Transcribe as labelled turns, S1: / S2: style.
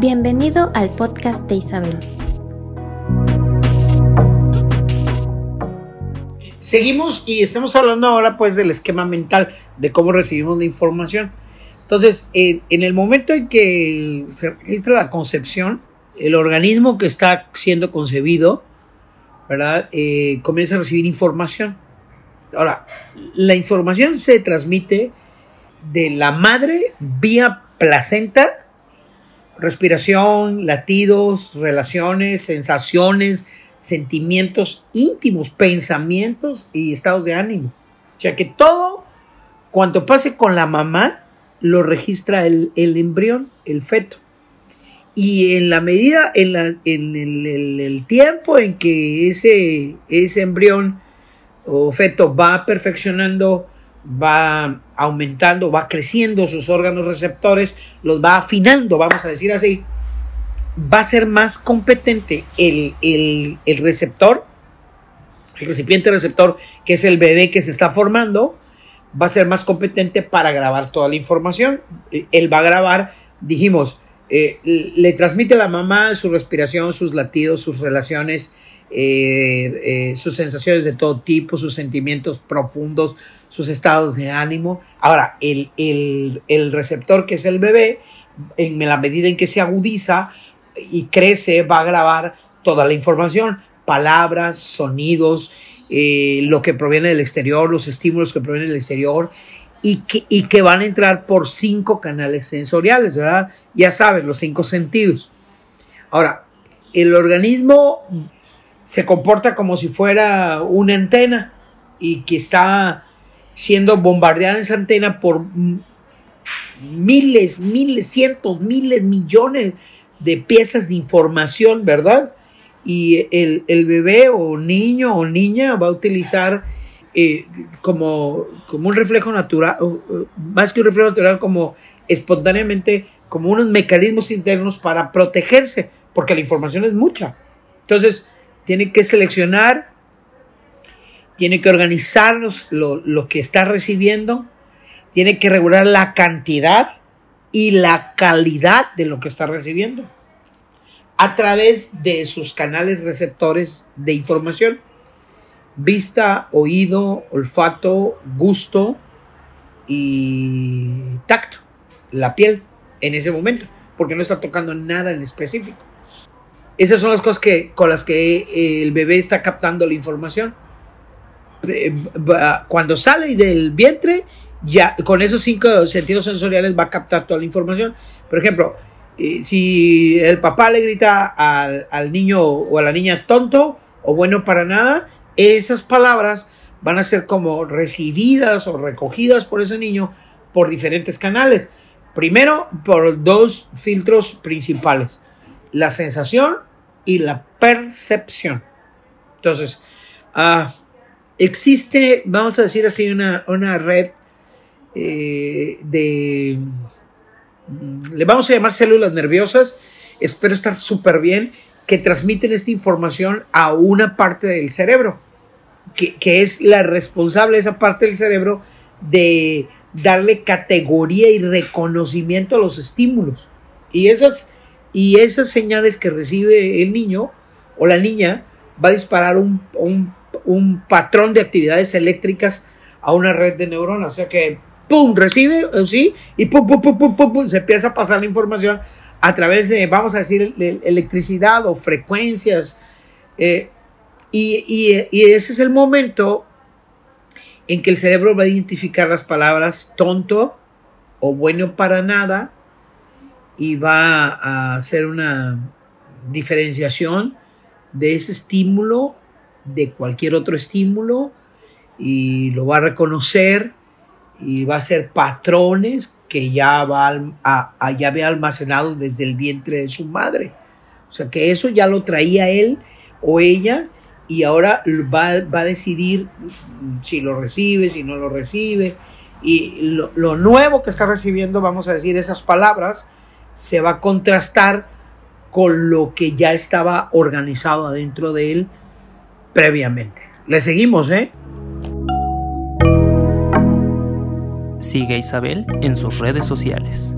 S1: Bienvenido al podcast de Isabel.
S2: Seguimos y estamos hablando ahora pues del esquema mental, de cómo recibimos la información. Entonces, en, el momento en que se registra la concepción, el organismo que está siendo concebido, ¿verdad? Eh, comienza a recibir información. Ahora, la información se transmite de la madre vía placenta respiración, latidos, relaciones, sensaciones, sentimientos íntimos, pensamientos y estados de ánimo. O sea que todo cuanto pase con la mamá lo registra el, embrión, el feto. Y en la medida, en, el, el, tiempo en que ese, ese embrión o feto va perfeccionando va aumentando, va creciendo sus órganos receptores, los va afinando, vamos a decir así, va a ser más competente el, receptor, el recipiente receptor, que es el bebé que se está formando, va a ser más competente para grabar toda la información. Eh, él va a grabar, dijimos, eh, le transmite a la mamá su respiración, sus latidos, sus relaciones, eh, sus sensaciones de todo tipo, sus sentimientos profundos, sus estados de ánimo. Ahora, el, el, receptor que es el bebé, en la medida en que se agudiza y crece, va a grabar toda la información, palabras, sonidos, eh, lo que proviene del exterior, los estímulos que provienen del exterior, y que, y que van a entrar por cinco canales sensoriales, ¿verdad? Ya sabes, los cinco sentidos. Ahora, el organismo se comporta como si fuera una antena y que está siendo bombardeada esa antena por miles, miles, cientos, miles, millones de piezas de información, ¿verdad? Y el, bebé o niño o niña va a utilizar eh, como, como un reflejo natural, más que un reflejo natural, como espontáneamente, como unos mecanismos internos para protegerse, porque la información es mucha. Entonces, tiene que seleccionar tiene que organizar lo, que está recibiendo, tiene que regular la cantidad y la calidad de lo que está recibiendo a través de sus canales receptores de información. Vista, oído, olfato, gusto y tacto. La piel en ese momento, porque no está tocando nada en específico. Esas son las cosas que, con las que el bebé está captando la información. Eh, cuando sale del vientre, ya con esos cinco sentidos sensoriales va a captar toda la información. Por ejemplo, eh, si el papá le grita al, al, niño o a la niña tonto o bueno para nada, esas palabras van a ser como recibidas o recogidas por ese niño por diferentes canales. Primero, por dos filtros principales, la sensación y la percepción. Entonces, ah, existe, vamos a decir así, una, red eh, de, mm, le vamos a llamar células nerviosas, espero estar súper bien, que transmiten esta información a una parte del cerebro, que, que es la responsable esa parte del cerebro de darle categoría y reconocimiento a los estímulos. Y esas, y esas señales que recibe el niño o la niña va a disparar un, un patrón de actividades eléctricas a una red de neuronas. O sea que, ¡pum!, recibe, sí, y ¡pum, pum, pum, pum, pum, se empieza a pasar la información a través de, vamos a decir, electricidad o frecuencias. Eh, y, ese es el momento en que el cerebro va a identificar las palabras tonto o bueno para nada y va a hacer una diferenciación de ese estímulo de cualquier otro estímulo y lo va a reconocer y va a ser patrones que ya va a, ya había almacenado desde el vientre de su madre. O sea que eso ya lo traía él o ella y ahora va, va a decidir si lo recibe, si no lo recibe. Y lo, lo nuevo que está recibiendo, vamos a decir, esas palabras, se va a contrastar con lo que ya estaba organizado adentro de él previamente. Le seguimos, ¿eh?
S3: Sigue a Isabel en sus redes sociales.